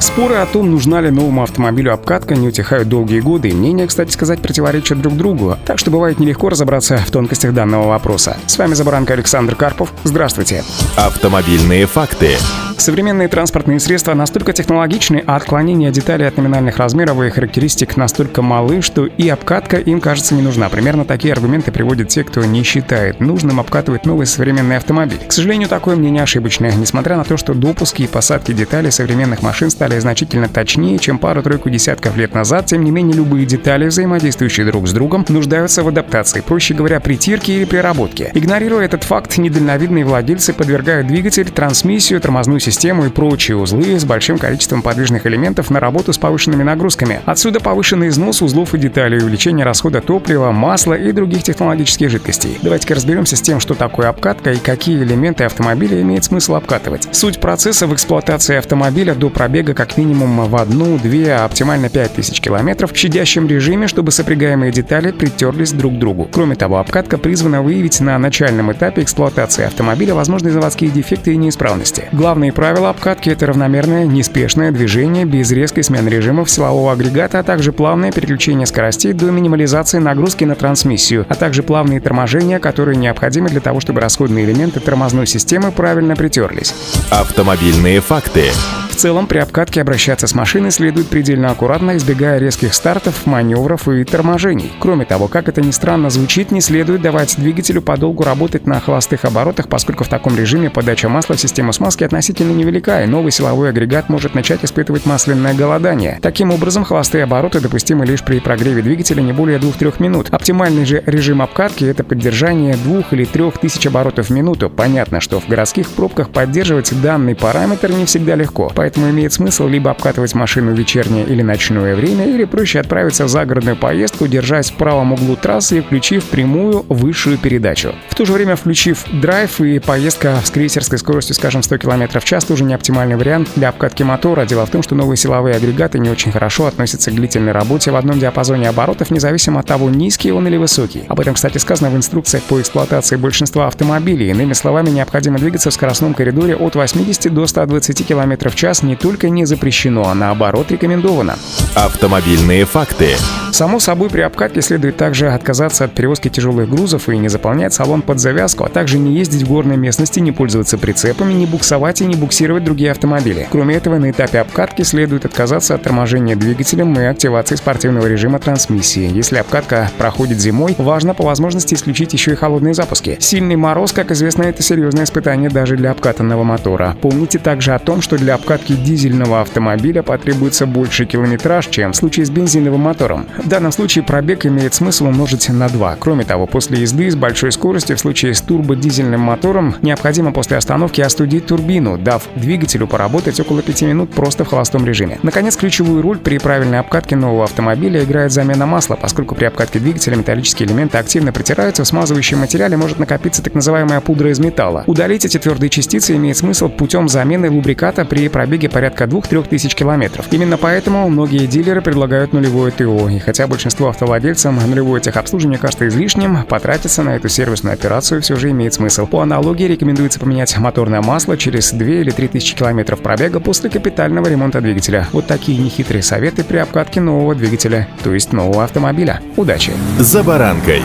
Споры о том, нужна ли новому автомобилю обкатка, не утихают долгие годы, и мнения, кстати сказать, противоречат друг другу, так что бывает нелегко разобраться в тонкостях данного вопроса. С вами Забаранка Александр Карпов. Здравствуйте. Автомобильные факты. Современные транспортные средства настолько технологичны, а отклонения деталей от номинальных размеров и характеристик настолько малы, что и обкатка им кажется не нужна. Примерно такие аргументы приводят те, кто не считает нужным обкатывать новый современный автомобиль. К сожалению, такое мнение ошибочное. Несмотря на то, что допуски и посадки деталей современных машин стали значительно точнее, чем пару-тройку десятков лет назад, тем не менее любые детали, взаимодействующие друг с другом, нуждаются в адаптации, проще говоря, притирке или приработке. Игнорируя этот факт, недальновидные владельцы подвергают двигатель, трансмиссию, тормозную систему и прочие узлы с большим количеством подвижных элементов на работу с повышенными нагрузками. Отсюда повышенный износ узлов и деталей, увеличение расхода топлива, масла и других технологических жидкостей. Давайте-ка разберемся с тем, что такое обкатка и какие элементы автомобиля имеет смысл обкатывать. Суть процесса в эксплуатации автомобиля до пробега как минимум в одну, две, а оптимально 5000 километров в щадящем режиме, чтобы сопрягаемые детали притерлись друг к другу. Кроме того, обкатка призвана выявить на начальном этапе эксплуатации автомобиля возможные заводские дефекты и неисправности. Главные правило обкатки — это равномерное, неспешное движение без резкой смены режимов силового агрегата, а также плавное переключение скоростей до минимализации нагрузки на трансмиссию, а также плавные торможения, которые необходимы для того, чтобы расходные элементы тормозной системы правильно притерлись. Автомобильные факты целом при обкатке обращаться с машиной следует предельно аккуратно, избегая резких стартов, маневров и торможений. Кроме того, как это ни странно звучит, не следует давать двигателю подолгу работать на холостых оборотах, поскольку в таком режиме подача масла в систему смазки относительно невелика, и новый силовой агрегат может начать испытывать масляное голодание. Таким образом, холостые обороты допустимы лишь при прогреве двигателя не более 2-3 минут. Оптимальный же режим обкатки — это поддержание 2 или 3 тысяч оборотов в минуту. Понятно, что в городских пробках поддерживать данный параметр не всегда легко, поэтому поэтому имеет смысл либо обкатывать машину в вечернее или ночное время, или проще отправиться в загородную поездку, держась в правом углу трассы и включив прямую высшую передачу. В то же время, включив драйв и поездка с крейсерской скоростью, скажем, 100 км в час, тоже не оптимальный вариант для обкатки мотора. Дело в том, что новые силовые агрегаты не очень хорошо относятся к длительной работе в одном диапазоне оборотов, независимо от того, низкий он или высокий. Об этом, кстати, сказано в инструкциях по эксплуатации большинства автомобилей. Иными словами, необходимо двигаться в скоростном коридоре от 80 до 120 км в час не только не запрещено, а наоборот рекомендовано. Автомобильные факты. Само собой, при обкатке следует также отказаться от перевозки тяжелых грузов и не заполнять салон под завязку, а также не ездить в горной местности, не пользоваться прицепами, не буксовать и не буксировать другие автомобили. Кроме этого, на этапе обкатки следует отказаться от торможения двигателем и активации спортивного режима трансмиссии. Если обкатка проходит зимой, важно по возможности исключить еще и холодные запуски. Сильный мороз, как известно, это серьезное испытание даже для обкатанного мотора. Помните также о том, что для обкатки дизельного автомобиля потребуется больше километраж, чем в случае с бензиновым мотором. В данном случае пробег имеет смысл умножить на 2. Кроме того, после езды с большой скоростью в случае с турбодизельным мотором необходимо после остановки остудить турбину, дав двигателю поработать около 5 минут просто в холостом режиме. Наконец, ключевую роль при правильной обкатке нового автомобиля играет замена масла, поскольку при обкатке двигателя металлические элементы активно притираются, в смазывающем материале может накопиться так называемая пудра из металла. Удалить эти твердые частицы имеет смысл путем замены лубриката при пробеге порядка 2-3 тысяч километров. Именно поэтому многие дилеры предлагают нулевое ТО, и хотя большинство автовладельцам нулевое техобслуживание кажется излишним, потратиться на эту сервисную операцию все же имеет смысл. По аналогии рекомендуется поменять моторное масло через 2 или 3 тысячи километров пробега после капитального ремонта двигателя. Вот такие нехитрые советы при обкатке нового двигателя, то есть нового автомобиля. Удачи! За баранкой!